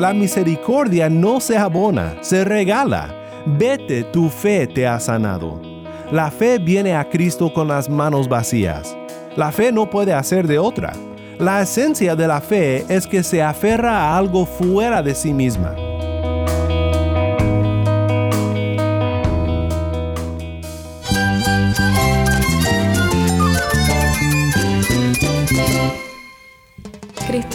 La misericordia no se abona, se regala. Vete, tu fe te ha sanado. La fe viene a Cristo con las manos vacías. La fe no puede hacer de otra. La esencia de la fe es que se aferra a algo fuera de sí misma.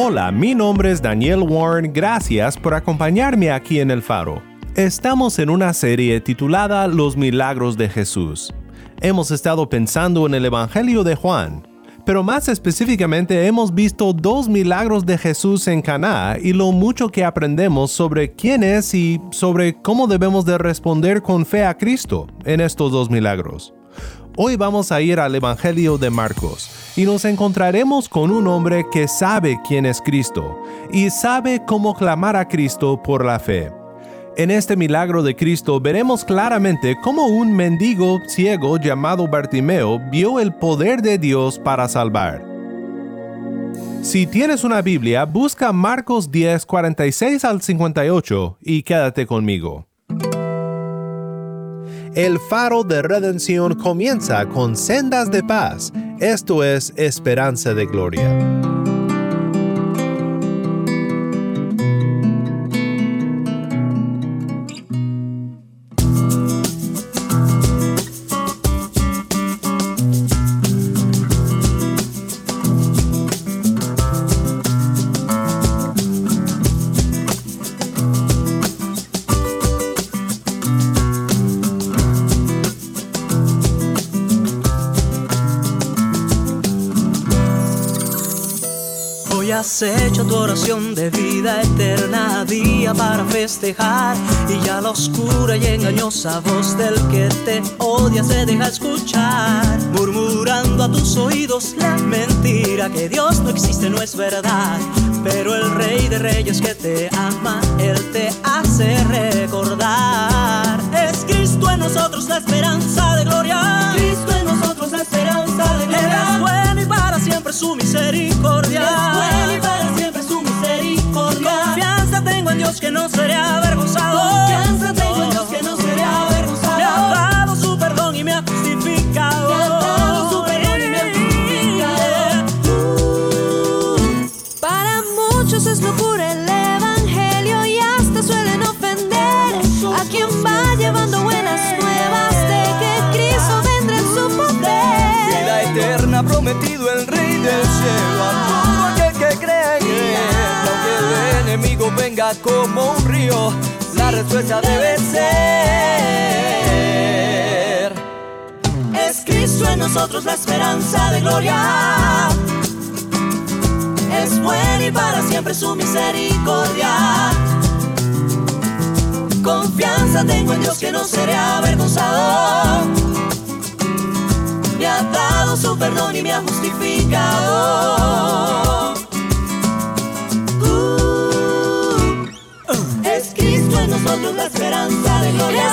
Hola, mi nombre es Daniel Warren, gracias por acompañarme aquí en El Faro. Estamos en una serie titulada Los Milagros de Jesús. Hemos estado pensando en el Evangelio de Juan, pero más específicamente hemos visto dos milagros de Jesús en Caná y lo mucho que aprendemos sobre quién es y sobre cómo debemos de responder con fe a Cristo en estos dos milagros. Hoy vamos a ir al Evangelio de Marcos y nos encontraremos con un hombre que sabe quién es Cristo y sabe cómo clamar a Cristo por la fe. En este milagro de Cristo veremos claramente cómo un mendigo ciego llamado Bartimeo vio el poder de Dios para salvar. Si tienes una Biblia, busca Marcos 10, 46 al 58 y quédate conmigo. El faro de redención comienza con sendas de paz, esto es esperanza de gloria. Día para festejar. Y ya la oscura y engañosa voz del que te odia se deja escuchar. Murmurando a tus oídos la mentira que Dios no existe no es verdad. Pero el rey de reyes que te ama él te hace recordar. Es Cristo en nosotros la esperanza de gloria. Cristo en nosotros la esperanza de gloria Él es bueno y para siempre su misericordia. Es bueno y para siempre su misericordia que no seré avergonzado. Confianza tengo en Dios que no seré avergonzado. Me ha dado su perdón y me ha justificado. Me ha dado su perdón y me ha justificado. Para muchos es locura el evangelio y hasta suelen ofender a quien va llevando buenas nuevas de que Cristo vendrá en su poder. vida eterna prometido el rey del cielo enemigo venga como un río la respuesta debe ser. Es Cristo en nosotros la esperanza de gloria. Es bueno y para siempre su misericordia. Confianza tengo en Dios que no seré avergonzado. Me ha dado su perdón y me ha justificado. Nosotros la esperanza de gloria.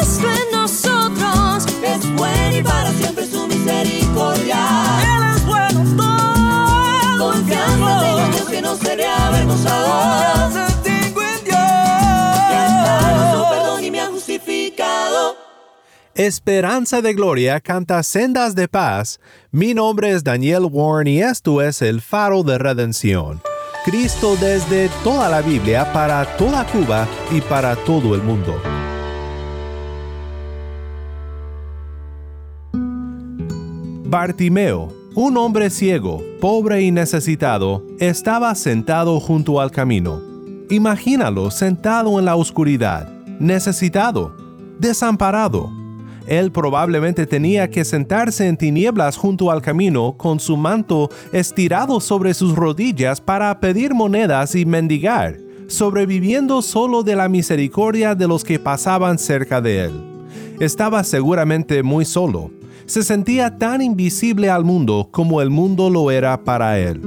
Es Cristo en nosotros. Es bueno y para siempre su misericordia. Él es bueno todo Confianza tengo en Dios que no seré avergonzado. Confianza tengo en Dios. Su perdón y me ha justificado. Esperanza de Gloria canta Sendas de Paz. Mi nombre es Daniel Warren y esto es el Faro de Redención. Cristo desde toda la Biblia para toda Cuba y para todo el mundo. Bartimeo, un hombre ciego, pobre y necesitado, estaba sentado junto al camino. Imagínalo sentado en la oscuridad, necesitado, desamparado Él probablemente tenía que sentarse en tinieblas junto al camino con su manto estirado sobre sus rodillas para pedir monedas y mendigar, sobreviviendo solo de la misericordia de los que pasaban cerca de él. Estaba seguramente muy solo. Se sentía tan invisible al mundo como el mundo lo era para él.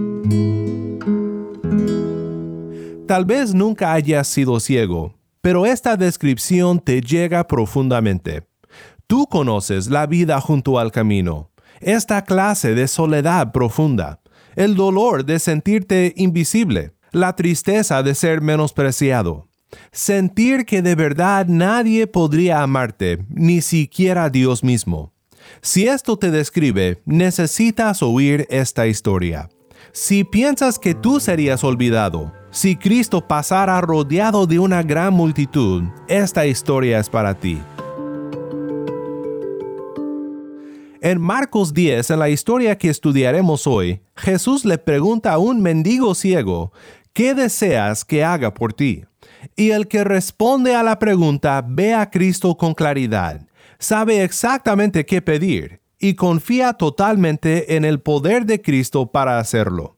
Tal vez nunca hayas sido ciego, pero esta descripción te llega profundamente. Tú conoces la vida junto al camino, esta clase de soledad profunda, el dolor de sentirte invisible, la tristeza de ser menospreciado, sentir que de verdad nadie podría amarte, ni siquiera Dios mismo. Si esto te describe, necesitas oír esta historia. Si piensas que tú serías olvidado, si Cristo pasara rodeado de una gran multitud, esta historia es para ti. En Marcos 10, en la historia que estudiaremos hoy, Jesús le pregunta a un mendigo ciego, ¿qué deseas que haga por ti? Y el que responde a la pregunta ve a Cristo con claridad, sabe exactamente qué pedir y confía totalmente en el poder de Cristo para hacerlo.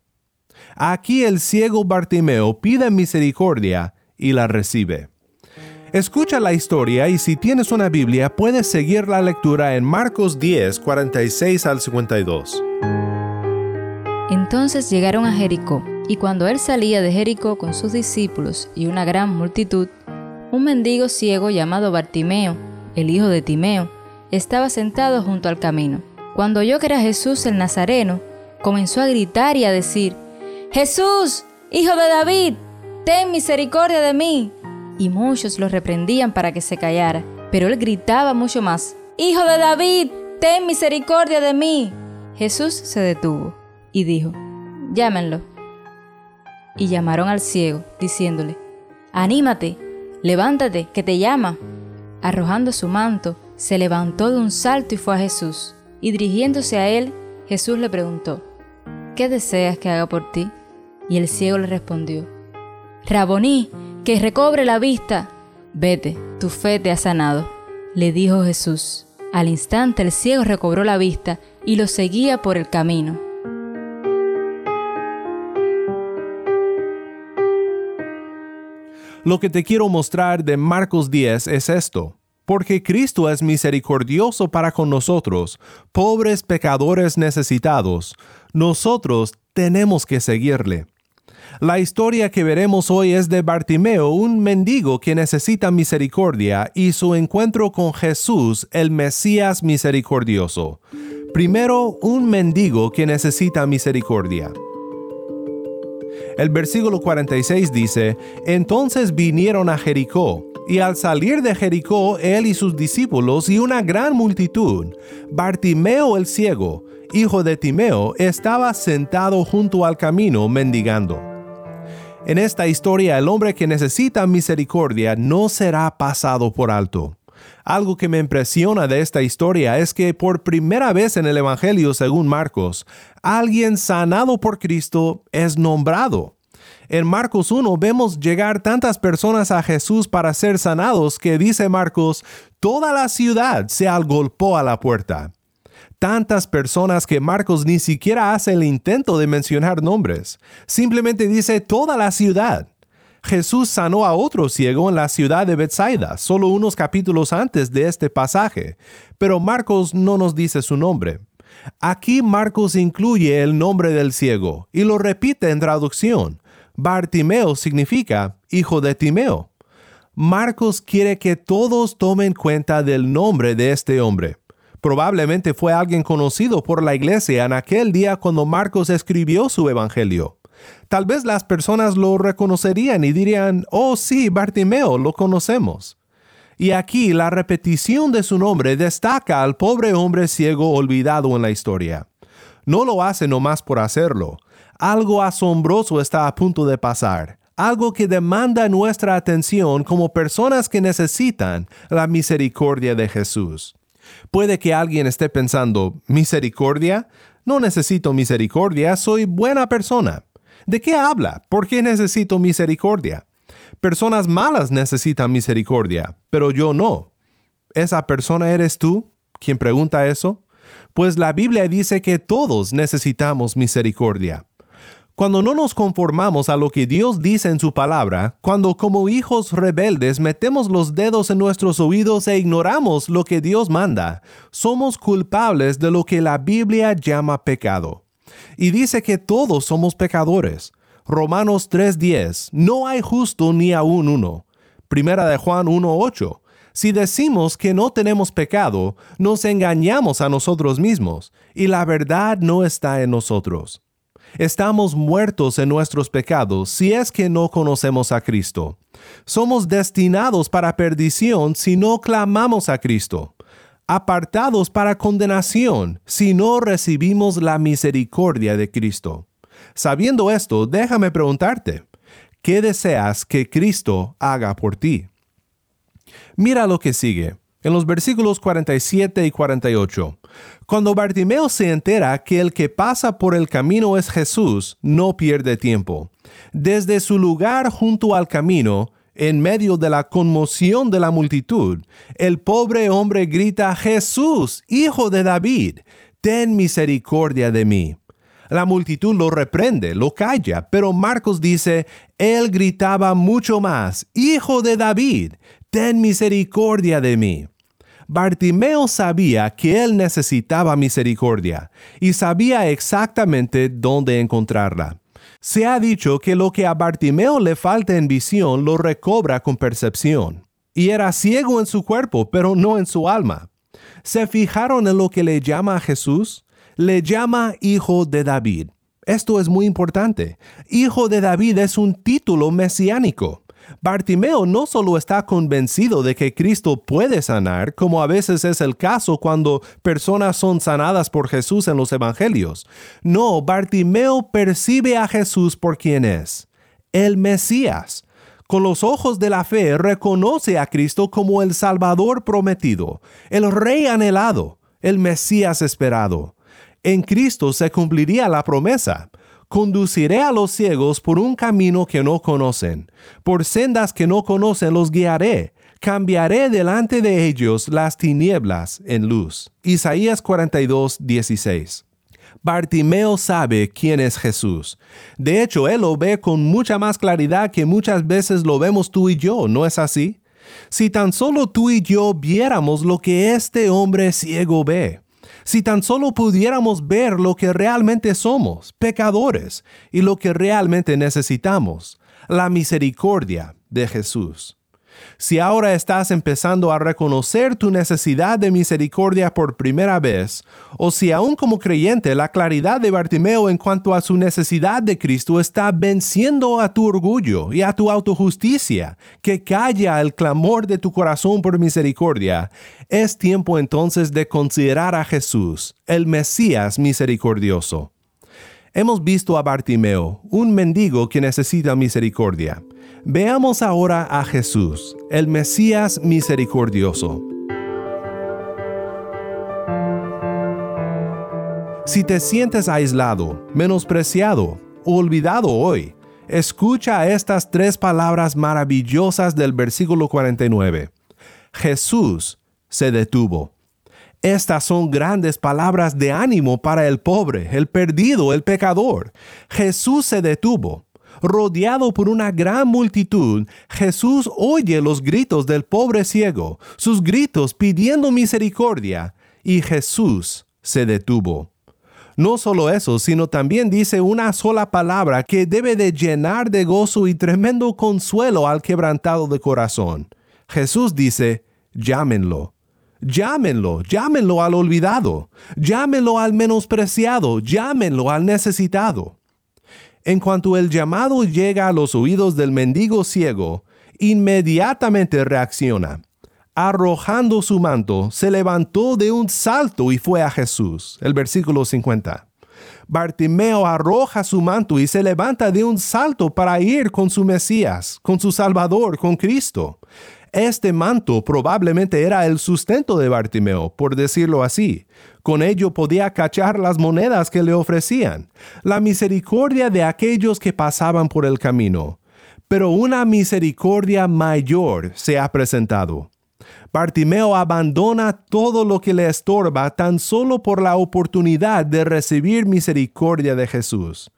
Aquí el ciego Bartimeo pide misericordia y la recibe. Escucha la historia y si tienes una Biblia puedes seguir la lectura en Marcos 10, 46 al 52. Entonces llegaron a Jericó, y cuando él salía de Jericó con sus discípulos y una gran multitud, un mendigo ciego llamado Bartimeo, el hijo de Timeo, estaba sentado junto al camino. Cuando oyó que era Jesús el Nazareno, comenzó a gritar y a decir, Jesús, hijo de David, ten misericordia de mí y muchos lo reprendían para que se callara. Pero él gritaba mucho más, Hijo de David, ten misericordia de mí. Jesús se detuvo y dijo, Llámenlo. Y llamaron al ciego, diciéndole, Anímate, levántate, que te llama. Arrojando su manto, se levantó de un salto y fue a Jesús. Y dirigiéndose a él, Jesús le preguntó, ¿qué deseas que haga por ti? Y el ciego le respondió, Raboní, que recobre la vista. Vete, tu fe te ha sanado, le dijo Jesús. Al instante el ciego recobró la vista y lo seguía por el camino. Lo que te quiero mostrar de Marcos 10 es esto. Porque Cristo es misericordioso para con nosotros, pobres pecadores necesitados, nosotros tenemos que seguirle. La historia que veremos hoy es de Bartimeo, un mendigo que necesita misericordia, y su encuentro con Jesús, el Mesías misericordioso. Primero, un mendigo que necesita misericordia. El versículo 46 dice, Entonces vinieron a Jericó, y al salir de Jericó, él y sus discípulos y una gran multitud, Bartimeo el ciego, hijo de Timeo, estaba sentado junto al camino mendigando. En esta historia el hombre que necesita misericordia no será pasado por alto. Algo que me impresiona de esta historia es que por primera vez en el Evangelio según Marcos, alguien sanado por Cristo es nombrado. En Marcos 1 vemos llegar tantas personas a Jesús para ser sanados que dice Marcos, toda la ciudad se agolpó a la puerta tantas personas que Marcos ni siquiera hace el intento de mencionar nombres. Simplemente dice toda la ciudad. Jesús sanó a otro ciego en la ciudad de Bethsaida, solo unos capítulos antes de este pasaje, pero Marcos no nos dice su nombre. Aquí Marcos incluye el nombre del ciego y lo repite en traducción. Bartimeo significa hijo de Timeo. Marcos quiere que todos tomen cuenta del nombre de este hombre. Probablemente fue alguien conocido por la iglesia en aquel día cuando Marcos escribió su evangelio. Tal vez las personas lo reconocerían y dirían, oh sí, Bartimeo, lo conocemos. Y aquí la repetición de su nombre destaca al pobre hombre ciego olvidado en la historia. No lo hace nomás por hacerlo. Algo asombroso está a punto de pasar, algo que demanda nuestra atención como personas que necesitan la misericordia de Jesús. Puede que alguien esté pensando, ¿misericordia? No necesito misericordia, soy buena persona. ¿De qué habla? ¿Por qué necesito misericordia? Personas malas necesitan misericordia, pero yo no. ¿Esa persona eres tú? ¿Quién pregunta eso? Pues la Biblia dice que todos necesitamos misericordia. Cuando no nos conformamos a lo que Dios dice en su palabra, cuando como hijos rebeldes metemos los dedos en nuestros oídos e ignoramos lo que Dios manda, somos culpables de lo que la Biblia llama pecado. Y dice que todos somos pecadores. Romanos 3:10, no hay justo ni aún uno. Primera de Juan 1:8, si decimos que no tenemos pecado, nos engañamos a nosotros mismos, y la verdad no está en nosotros. Estamos muertos en nuestros pecados si es que no conocemos a Cristo. Somos destinados para perdición si no clamamos a Cristo. Apartados para condenación si no recibimos la misericordia de Cristo. Sabiendo esto, déjame preguntarte, ¿qué deseas que Cristo haga por ti? Mira lo que sigue en los versículos 47 y 48. Cuando Bartimeo se entera que el que pasa por el camino es Jesús, no pierde tiempo. Desde su lugar junto al camino, en medio de la conmoción de la multitud, el pobre hombre grita, Jesús, hijo de David, ten misericordia de mí. La multitud lo reprende, lo calla, pero Marcos dice, él gritaba mucho más, Hijo de David, ten misericordia de mí. Bartimeo sabía que él necesitaba misericordia y sabía exactamente dónde encontrarla. Se ha dicho que lo que a Bartimeo le falta en visión lo recobra con percepción. Y era ciego en su cuerpo, pero no en su alma. ¿Se fijaron en lo que le llama a Jesús? Le llama Hijo de David. Esto es muy importante. Hijo de David es un título mesiánico. Bartimeo no solo está convencido de que Cristo puede sanar, como a veces es el caso cuando personas son sanadas por Jesús en los Evangelios. No, Bartimeo percibe a Jesús por quien es, el Mesías. Con los ojos de la fe reconoce a Cristo como el Salvador prometido, el Rey anhelado, el Mesías esperado. En Cristo se cumpliría la promesa conduciré a los ciegos por un camino que no conocen, por sendas que no conocen los guiaré, cambiaré delante de ellos las tinieblas en luz. Isaías 42, 16. Bartimeo sabe quién es Jesús. De hecho, él lo ve con mucha más claridad que muchas veces lo vemos tú y yo, ¿no es así? Si tan solo tú y yo viéramos lo que este hombre ciego ve, si tan solo pudiéramos ver lo que realmente somos, pecadores, y lo que realmente necesitamos, la misericordia de Jesús. Si ahora estás empezando a reconocer tu necesidad de misericordia por primera vez, o si aún como creyente la claridad de Bartimeo en cuanto a su necesidad de Cristo está venciendo a tu orgullo y a tu autojusticia, que calla el clamor de tu corazón por misericordia, es tiempo entonces de considerar a Jesús, el Mesías misericordioso. Hemos visto a Bartimeo, un mendigo que necesita misericordia. Veamos ahora a Jesús, el Mesías misericordioso. Si te sientes aislado, menospreciado olvidado hoy, escucha estas tres palabras maravillosas del versículo 49. Jesús se detuvo. Estas son grandes palabras de ánimo para el pobre, el perdido, el pecador. Jesús se detuvo. Rodeado por una gran multitud, Jesús oye los gritos del pobre ciego, sus gritos pidiendo misericordia, y Jesús se detuvo. No solo eso, sino también dice una sola palabra que debe de llenar de gozo y tremendo consuelo al quebrantado de corazón. Jesús dice, llámenlo. Llámenlo, llámenlo al olvidado, llámenlo al menospreciado, llámenlo al necesitado. En cuanto el llamado llega a los oídos del mendigo ciego, inmediatamente reacciona. Arrojando su manto, se levantó de un salto y fue a Jesús. El versículo 50. Bartimeo arroja su manto y se levanta de un salto para ir con su Mesías, con su Salvador, con Cristo. Este manto probablemente era el sustento de Bartimeo, por decirlo así. Con ello podía cachar las monedas que le ofrecían, la misericordia de aquellos que pasaban por el camino. Pero una misericordia mayor se ha presentado. Bartimeo abandona todo lo que le estorba tan solo por la oportunidad de recibir misericordia de Jesús.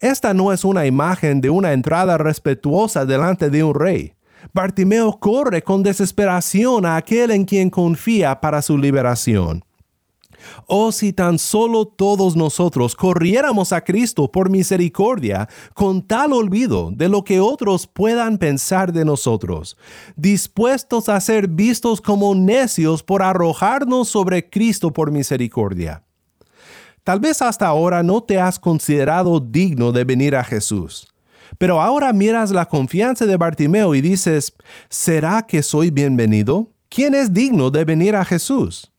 Esta no es una imagen de una entrada respetuosa delante de un rey. Bartimeo corre con desesperación a aquel en quien confía para su liberación. Oh, si tan solo todos nosotros corriéramos a Cristo por misericordia, con tal olvido de lo que otros puedan pensar de nosotros, dispuestos a ser vistos como necios por arrojarnos sobre Cristo por misericordia. Tal vez hasta ahora no te has considerado digno de venir a Jesús. Pero ahora miras la confianza de Bartimeo y dices, ¿será que soy bienvenido? ¿Quién es digno de venir a Jesús?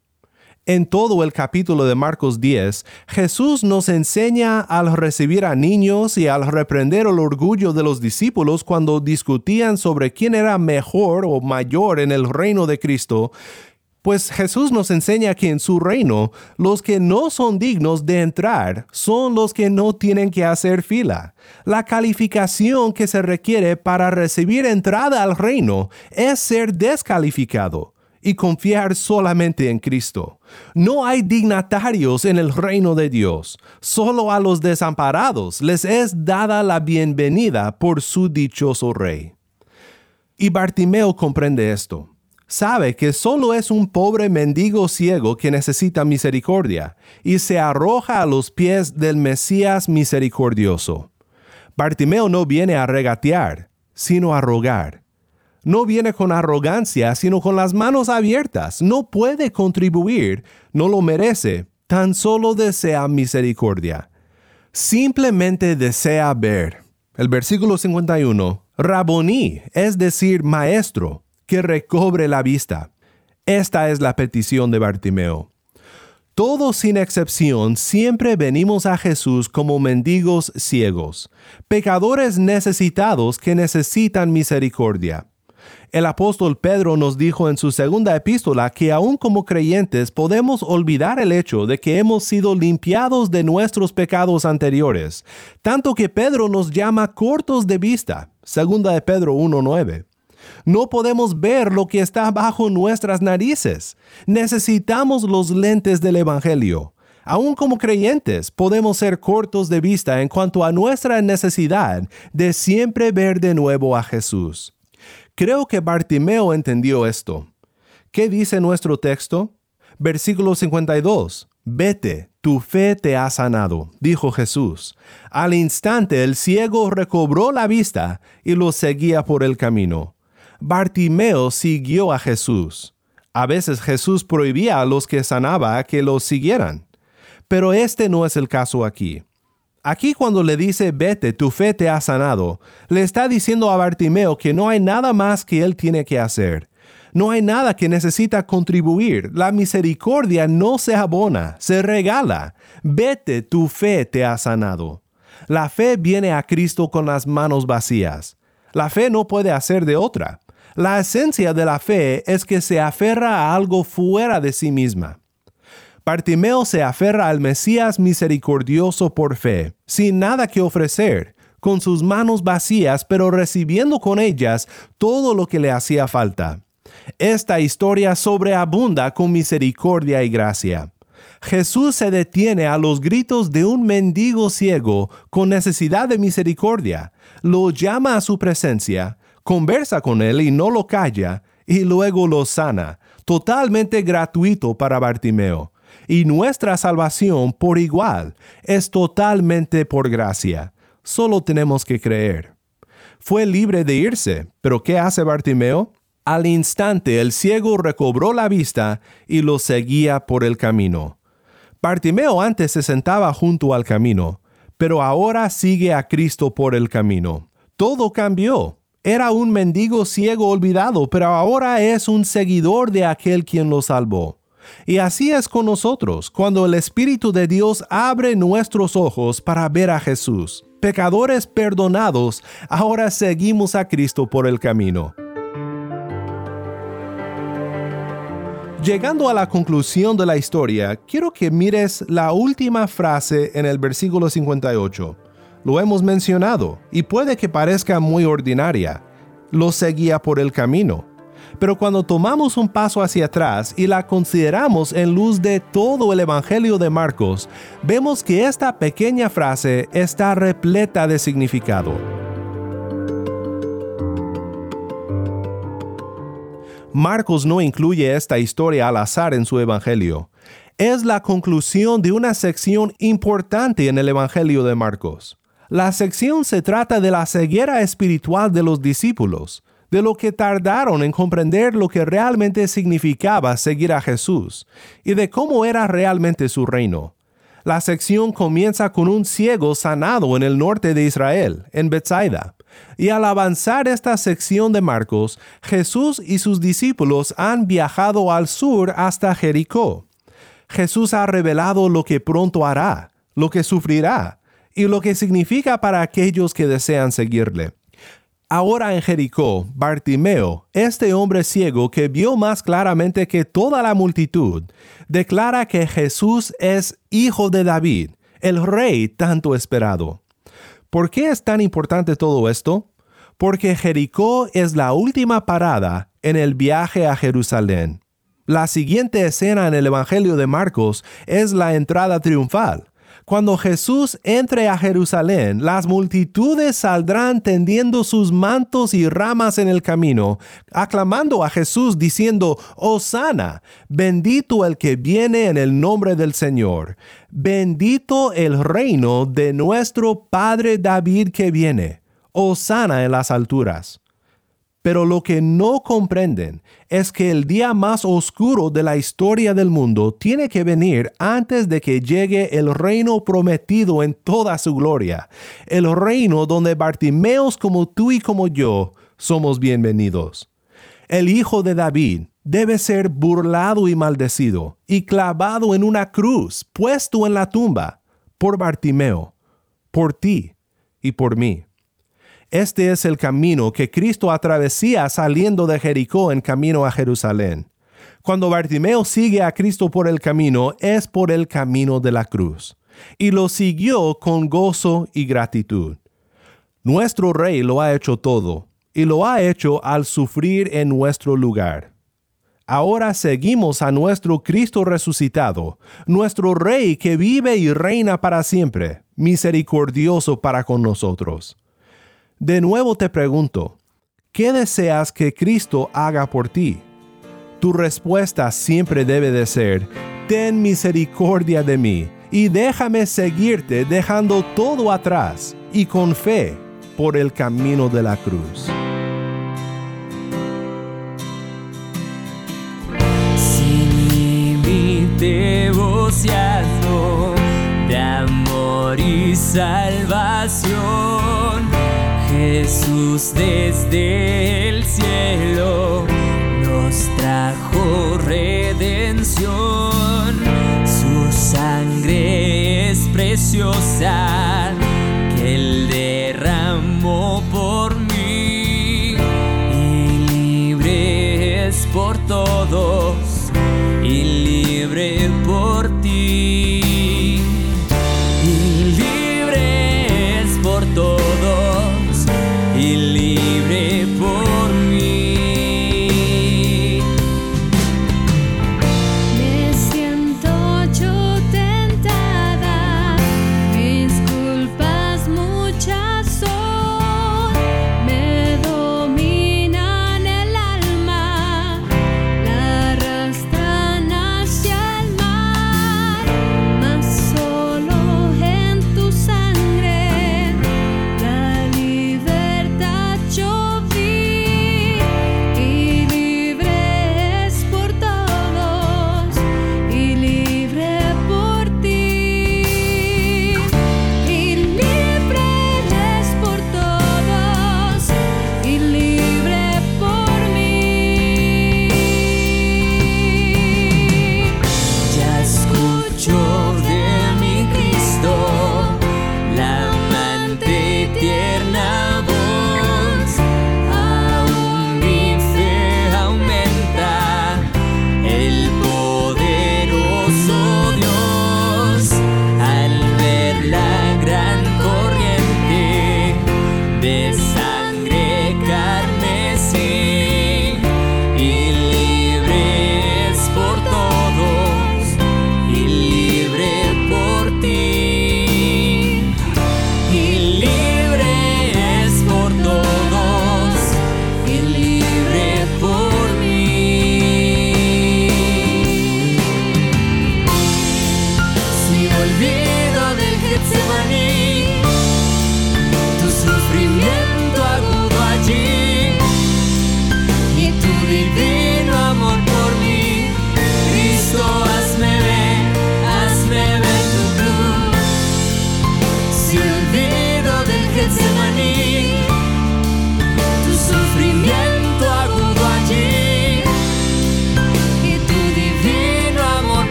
En todo el capítulo de Marcos 10, Jesús nos enseña al recibir a niños y al reprender el orgullo de los discípulos cuando discutían sobre quién era mejor o mayor en el reino de Cristo, pues Jesús nos enseña que en su reino los que no son dignos de entrar son los que no tienen que hacer fila. La calificación que se requiere para recibir entrada al reino es ser descalificado y confiar solamente en Cristo. No hay dignatarios en el reino de Dios, solo a los desamparados les es dada la bienvenida por su dichoso rey. Y Bartimeo comprende esto. Sabe que solo es un pobre mendigo ciego que necesita misericordia, y se arroja a los pies del Mesías misericordioso. Bartimeo no viene a regatear, sino a rogar no viene con arrogancia, sino con las manos abiertas. No puede contribuir, no lo merece, tan solo desea misericordia. Simplemente desea ver. El versículo 51, Raboní, es decir, maestro, que recobre la vista. Esta es la petición de Bartimeo. Todos sin excepción siempre venimos a Jesús como mendigos ciegos, pecadores necesitados que necesitan misericordia. El apóstol Pedro nos dijo en su segunda epístola que aún como creyentes podemos olvidar el hecho de que hemos sido limpiados de nuestros pecados anteriores, tanto que Pedro nos llama cortos de vista. Segunda de Pedro 1.9. No podemos ver lo que está bajo nuestras narices. Necesitamos los lentes del Evangelio. Aún como creyentes podemos ser cortos de vista en cuanto a nuestra necesidad de siempre ver de nuevo a Jesús. Creo que Bartimeo entendió esto. ¿Qué dice nuestro texto? Versículo 52. Vete, tu fe te ha sanado, dijo Jesús. Al instante el ciego recobró la vista y lo seguía por el camino. Bartimeo siguió a Jesús. A veces Jesús prohibía a los que sanaba que lo siguieran. Pero este no es el caso aquí. Aquí cuando le dice, vete, tu fe te ha sanado, le está diciendo a Bartimeo que no hay nada más que él tiene que hacer. No hay nada que necesita contribuir. La misericordia no se abona, se regala. Vete, tu fe te ha sanado. La fe viene a Cristo con las manos vacías. La fe no puede hacer de otra. La esencia de la fe es que se aferra a algo fuera de sí misma. Bartimeo se aferra al Mesías misericordioso por fe, sin nada que ofrecer, con sus manos vacías, pero recibiendo con ellas todo lo que le hacía falta. Esta historia sobreabunda con misericordia y gracia. Jesús se detiene a los gritos de un mendigo ciego con necesidad de misericordia, lo llama a su presencia, conversa con él y no lo calla, y luego lo sana, totalmente gratuito para Bartimeo y nuestra salvación por igual es totalmente por gracia. Solo tenemos que creer. Fue libre de irse, pero ¿qué hace Bartimeo? Al instante el ciego recobró la vista y lo seguía por el camino. Bartimeo antes se sentaba junto al camino, pero ahora sigue a Cristo por el camino. Todo cambió. Era un mendigo ciego olvidado, pero ahora es un seguidor de aquel quien lo salvó. Y así es con nosotros cuando el Espíritu de Dios abre nuestros ojos para ver a Jesús. Pecadores perdonados, ahora seguimos a Cristo por el camino. Llegando a la conclusión de la historia, quiero que mires la última frase en el versículo 58. Lo hemos mencionado y puede que parezca muy ordinaria. Lo seguía por el camino. Pero cuando tomamos un paso hacia atrás y la consideramos en luz de todo el Evangelio de Marcos, vemos que esta pequeña frase está repleta de significado. Marcos no incluye esta historia al azar en su Evangelio. Es la conclusión de una sección importante en el Evangelio de Marcos. La sección se trata de la ceguera espiritual de los discípulos, de lo que tardaron en comprender lo que realmente significaba seguir a Jesús y de cómo era realmente su reino. La sección comienza con un ciego sanado en el norte de Israel, en Bethsaida. Y al avanzar esta sección de Marcos, Jesús y sus discípulos han viajado al sur hasta Jericó. Jesús ha revelado lo que pronto hará, lo que sufrirá y lo que significa para aquellos que desean seguirle. Ahora en Jericó, Bartimeo, este hombre ciego que vio más claramente que toda la multitud, declara que Jesús es hijo de David, el rey tanto esperado. ¿Por qué es tan importante todo esto? Porque Jericó es la última parada en el viaje a Jerusalén. La siguiente escena en el Evangelio de Marcos es la entrada triunfal. Cuando Jesús entre a Jerusalén, las multitudes saldrán tendiendo sus mantos y ramas en el camino, aclamando a Jesús diciendo, Hosanna, bendito el que viene en el nombre del Señor, bendito el reino de nuestro Padre David que viene, Hosanna en las alturas. Pero lo que no comprenden es que el día más oscuro de la historia del mundo tiene que venir antes de que llegue el reino prometido en toda su gloria, el reino donde Bartimeos como tú y como yo somos bienvenidos. El hijo de David debe ser burlado y maldecido y clavado en una cruz, puesto en la tumba, por Bartimeo, por ti y por mí. Este es el camino que Cristo atravesía saliendo de Jericó en camino a Jerusalén. Cuando Bartimeo sigue a Cristo por el camino, es por el camino de la cruz. Y lo siguió con gozo y gratitud. Nuestro Rey lo ha hecho todo, y lo ha hecho al sufrir en nuestro lugar. Ahora seguimos a nuestro Cristo resucitado, nuestro Rey que vive y reina para siempre, misericordioso para con nosotros. De nuevo te pregunto, ¿qué deseas que Cristo haga por ti? Tu respuesta siempre debe de ser, ten misericordia de mí y déjame seguirte dejando todo atrás y con fe por el camino de la cruz. Sin límite de amor y salvación Jesús desde el cielo nos trajo redención. Su sangre es preciosa que Él derramó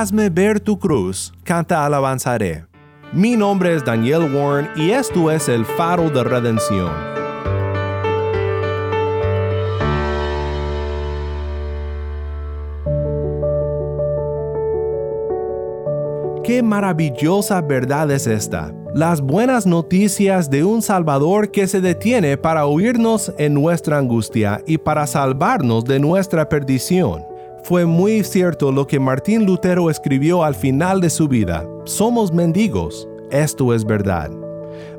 hazme ver tu cruz, canta alabanzaré. Mi nombre es Daniel Warren y esto es el faro de redención. Qué maravillosa verdad es esta, las buenas noticias de un Salvador que se detiene para oírnos en nuestra angustia y para salvarnos de nuestra perdición. Fue muy cierto lo que Martín Lutero escribió al final de su vida. Somos mendigos. Esto es verdad.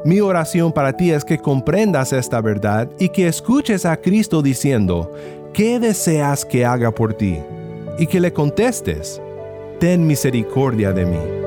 Mi oración para ti es que comprendas esta verdad y que escuches a Cristo diciendo, ¿qué deseas que haga por ti? Y que le contestes, ten misericordia de mí.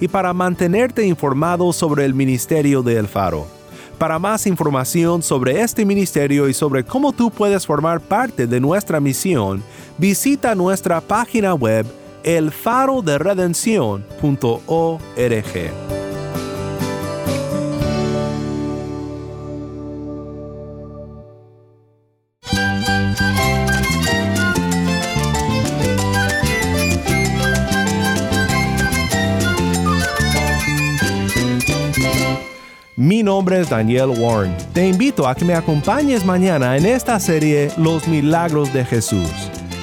y para mantenerte informado sobre el ministerio de El Faro. Para más información sobre este ministerio y sobre cómo tú puedes formar parte de nuestra misión, visita nuestra página web elfaroderedención.org. Daniel Warren. Te invito a que me acompañes mañana en esta serie Los Milagros de Jesús.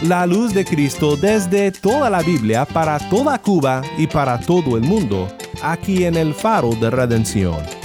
La luz de Cristo desde toda la Biblia para toda Cuba y para todo el mundo, aquí en el Faro de Redención.